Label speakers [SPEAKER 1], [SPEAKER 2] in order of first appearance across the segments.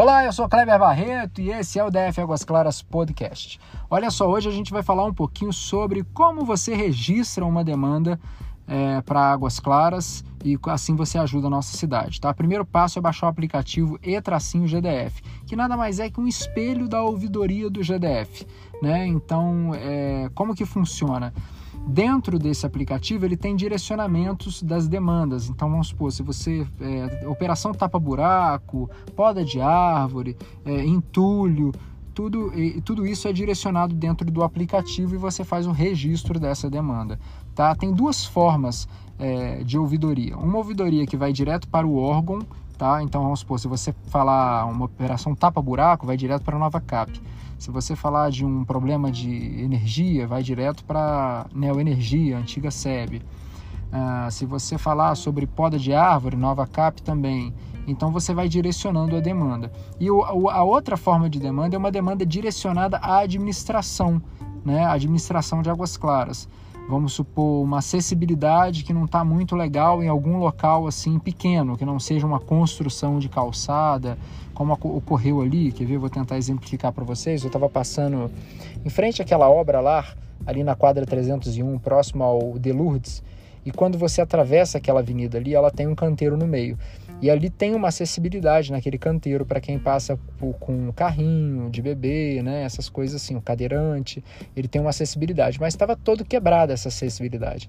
[SPEAKER 1] Olá, eu sou Kleber Barreto e esse é o DF Águas Claras Podcast. Olha só, hoje a gente vai falar um pouquinho sobre como você registra uma demanda é, para Águas Claras e assim você ajuda a nossa cidade. Tá? Primeiro passo é baixar o aplicativo e-tracinho GDF, que nada mais é que um espelho da ouvidoria do GDF. Né? Então, é, como que funciona? Dentro desse aplicativo ele tem direcionamentos das demandas. Então vamos supor, se você é, operação tapa buraco, poda de árvore, é, entulho, tudo, e, tudo isso é direcionado dentro do aplicativo e você faz o registro dessa demanda. Tá? Tem duas formas é, de ouvidoria. Uma ouvidoria que vai direto para o órgão, tá? Então vamos supor, se você falar uma operação tapa buraco, vai direto para a nova CAP. Se você falar de um problema de energia, vai direto para Neoenergia, antiga SEB. Uh, se você falar sobre poda de árvore, nova CAP também. Então você vai direcionando a demanda. E a outra forma de demanda é uma demanda direcionada à administração, né? administração de águas claras vamos supor, uma acessibilidade que não está muito legal em algum local assim pequeno, que não seja uma construção de calçada, como ocorreu ali, quer ver? Vou tentar exemplificar para vocês. Eu estava passando em frente àquela obra lá, ali na quadra 301, próximo ao De Lourdes, e quando você atravessa aquela avenida ali, ela tem um canteiro no meio. E ali tem uma acessibilidade naquele canteiro para quem passa por, com um carrinho de bebê, né? Essas coisas assim, o cadeirante, ele tem uma acessibilidade, mas estava todo quebrada essa acessibilidade.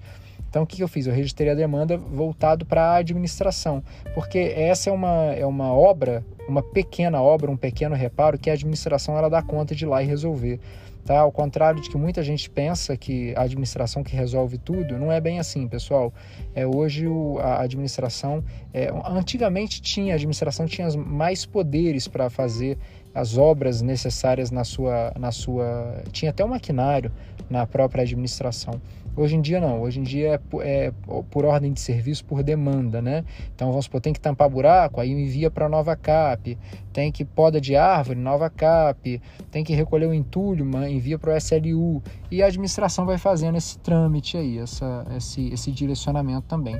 [SPEAKER 1] Então o que eu fiz? Eu registrei a demanda voltado para a administração, porque essa é uma, é uma obra, uma pequena obra, um pequeno reparo que a administração ela dá conta de ir lá e resolver. Tá? Ao contrário de que muita gente pensa que a administração que resolve tudo, não é bem assim, pessoal. É, hoje o, a administração, é, antigamente tinha, a administração tinha mais poderes para fazer as obras necessárias na sua, na sua. Tinha até um maquinário na própria administração. Hoje em dia não, hoje em dia é por, é por ordem de serviço, por demanda, né? Então vamos supor, tem que tampar buraco, aí envia para nova CAP, tem que poda de árvore, nova CAP, tem que recolher o entulho, envia para o SLU e a administração vai fazendo esse trâmite aí, essa, esse, esse direcionamento também.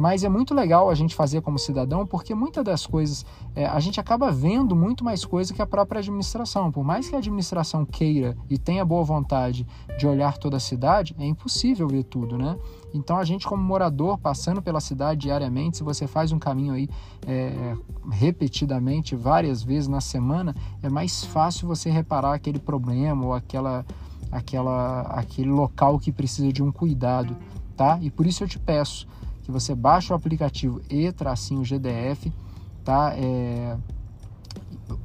[SPEAKER 1] Mas é muito legal a gente fazer como cidadão, porque muitas das coisas é, a gente acaba vendo muito mais coisa que a própria administração. Por mais que a administração queira e tenha boa vontade de olhar toda a cidade, é impossível ver tudo, né? Então a gente como morador passando pela cidade diariamente, se você faz um caminho aí é, repetidamente várias vezes na semana, é mais fácil você reparar aquele problema ou aquela, aquela, aquele local que precisa de um cuidado, tá? E por isso eu te peço que você baixe o aplicativo e-GDF, tá? É,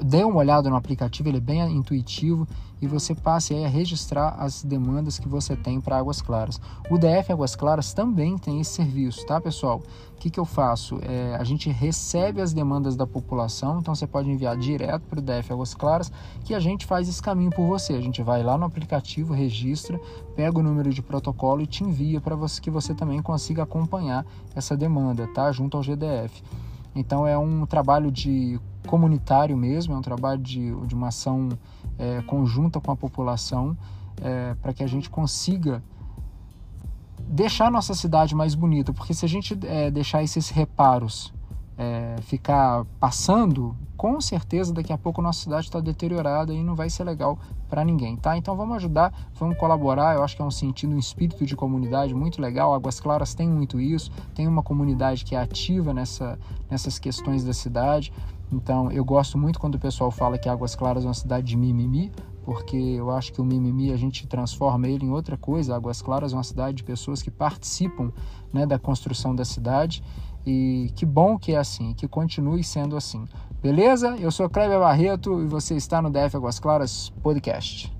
[SPEAKER 1] dê uma olhada no aplicativo, ele é bem intuitivo e você passe a registrar as demandas que você tem para Águas Claras. O DF Águas Claras também tem esse serviço, tá pessoal? O que, que eu faço? É, a gente recebe as demandas da população, então você pode enviar direto para o DF Águas Claras, que a gente faz esse caminho por você. A gente vai lá no aplicativo, registra, pega o número de protocolo e te envia para você que você também consiga acompanhar essa demanda, tá? Junto ao GDF. Então é um trabalho de comunitário mesmo, é um trabalho de, de uma ação é, conjunta com a população é, para que a gente consiga deixar nossa cidade mais bonita, porque se a gente é, deixar esses reparos é, ficar passando, com certeza daqui a pouco nossa cidade está deteriorada e não vai ser legal para ninguém, tá? Então vamos ajudar, vamos colaborar. Eu acho que é um sentido, um espírito de comunidade muito legal. Águas Claras tem muito isso, tem uma comunidade que é ativa nessa, nessas questões da cidade. Então eu gosto muito quando o pessoal fala que Águas Claras é uma cidade de mimimi, porque eu acho que o mimimi a gente transforma ele em outra coisa. Águas Claras é uma cidade de pessoas que participam né, da construção da cidade e que bom que é assim, que continue sendo assim. Beleza? Eu sou Kleber Barreto e você está no DF Águas Claras Podcast.